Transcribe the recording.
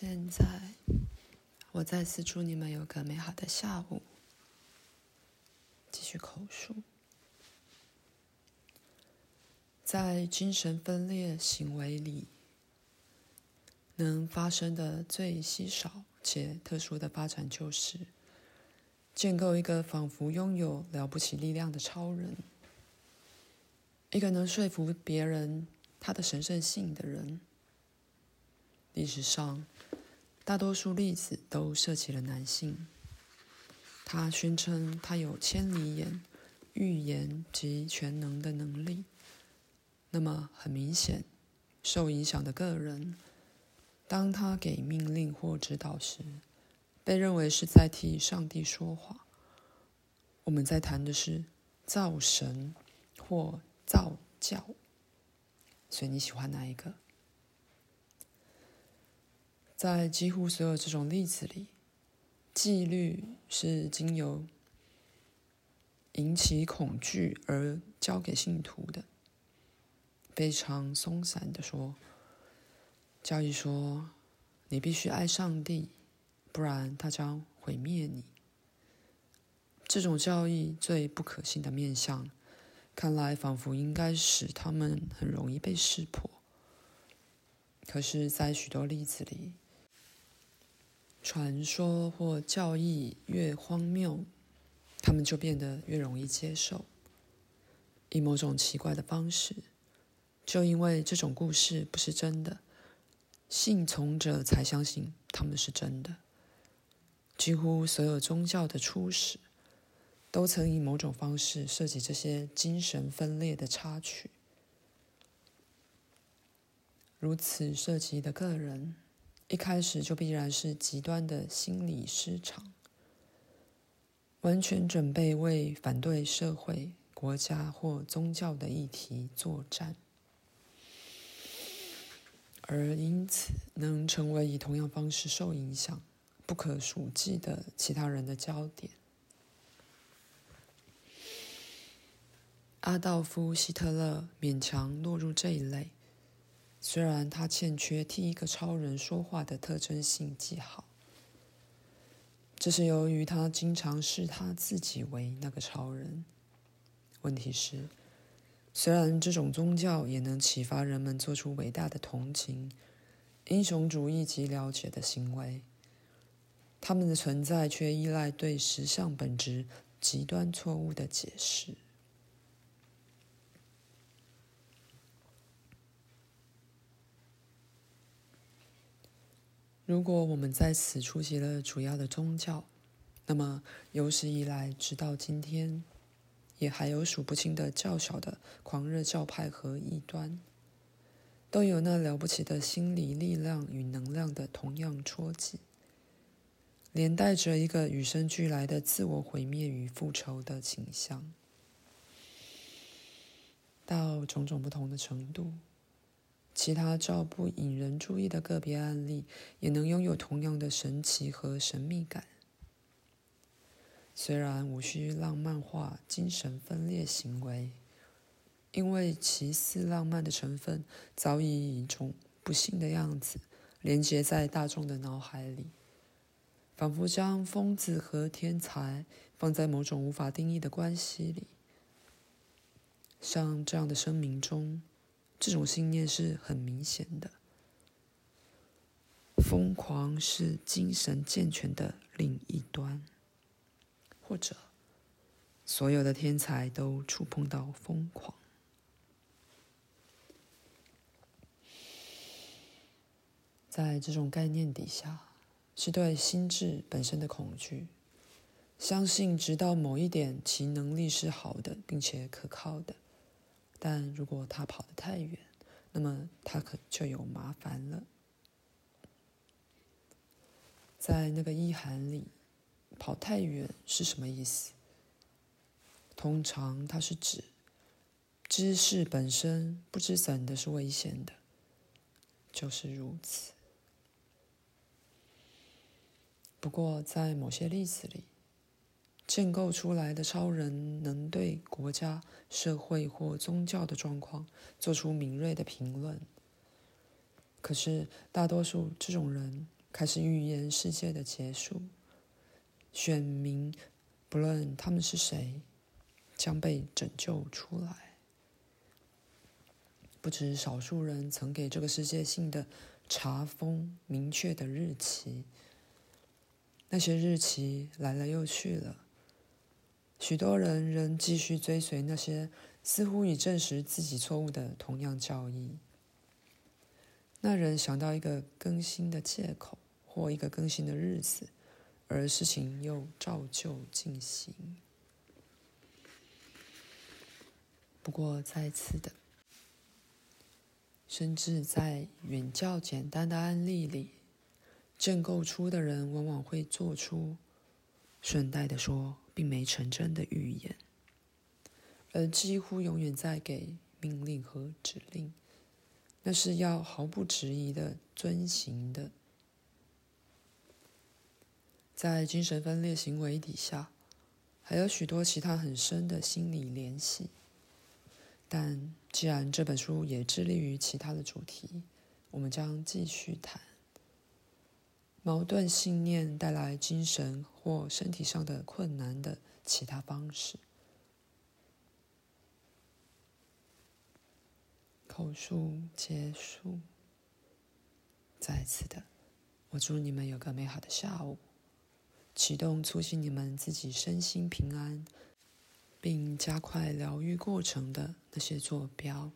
现在，我再次祝你们有个美好的下午。继续口述，在精神分裂行为里，能发生的最稀少且特殊的发展，就是建构一个仿佛拥有了不起力量的超人，一个能说服别人他的神圣性的人。历史上，大多数例子都涉及了男性。他宣称他有千里眼、预言及全能的能力。那么，很明显，受影响的个人，当他给命令或指导时，被认为是在替上帝说话。我们在谈的是造神或造教，所以你喜欢哪一个？在几乎所有这种例子里，纪律是经由引起恐惧而交给信徒的。非常松散地说，教义说，你必须爱上帝，不然他将毁灭你。这种教义最不可信的面向，看来仿佛应该使他们很容易被识破。可是，在许多例子里，传说或教义越荒谬，他们就变得越容易接受。以某种奇怪的方式，就因为这种故事不是真的，信从者才相信他们是真的。几乎所有宗教的初始，都曾以某种方式涉及这些精神分裂的插曲。如此涉及的个人，一开始就必然是极端的心理失常，完全准备为反对社会、国家或宗教的议题作战，而因此能成为以同样方式受影响、不可数计的其他人的焦点。阿道夫·希特勒勉强落入这一类。虽然他欠缺替一个超人说话的特征性记号，这是由于他经常视他自己为那个超人。问题是，虽然这种宗教也能启发人们做出伟大的同情、英雄主义及了解的行为，他们的存在却依赖对实相本质极端错误的解释。如果我们在此触及了主要的宗教，那么有史以来直到今天，也还有数不清的较小的狂热教派和异端，都有那了不起的心理力量与能量的同样戳击，连带着一个与生俱来的自我毁灭与复仇的倾向，到种种不同的程度。其他较不引人注意的个别案例，也能拥有同样的神奇和神秘感。虽然无需浪漫化精神分裂行为，因为其似浪漫的成分早已以一种不幸的样子连接在大众的脑海里，仿佛将疯子和天才放在某种无法定义的关系里。像这样的声明中。这种信念是很明显的，疯狂是精神健全的另一端，或者所有的天才都触碰到疯狂。在这种概念底下，是对心智本身的恐惧，相信直到某一点其能力是好的，并且可靠的。但如果他跑得太远，那么他可就有麻烦了。在那个意涵里，跑太远是什么意思？通常它是指知识本身不知怎的是危险的，就是如此。不过在某些例子里，建构出来的超人能对国家、社会或宗教的状况做出敏锐的评论。可是，大多数这种人开始预言世界的结束。选民不论他们是谁，将被拯救出来。不止少数人曾给这个世界性的查封明确的日期，那些日期来了又去了。许多人仍继续追随那些似乎已证实自己错误的同样教义。那人想到一个更新的借口或一个更新的日子，而事情又照旧进行。不过，再次的，甚至在远较简单的案例里，建构出的人往往会做出顺带的说，并没成真的预言，而几乎永远在给命令和指令，那是要毫不迟疑的遵行的。在精神分裂行为底下，还有许多其他很深的心理联系。但既然这本书也致力于其他的主题，我们将继续谈。矛盾信念带来精神或身体上的困难的其他方式。口述结束。再次的，我祝你们有个美好的下午。启动促进你们自己身心平安，并加快疗愈过程的那些坐标。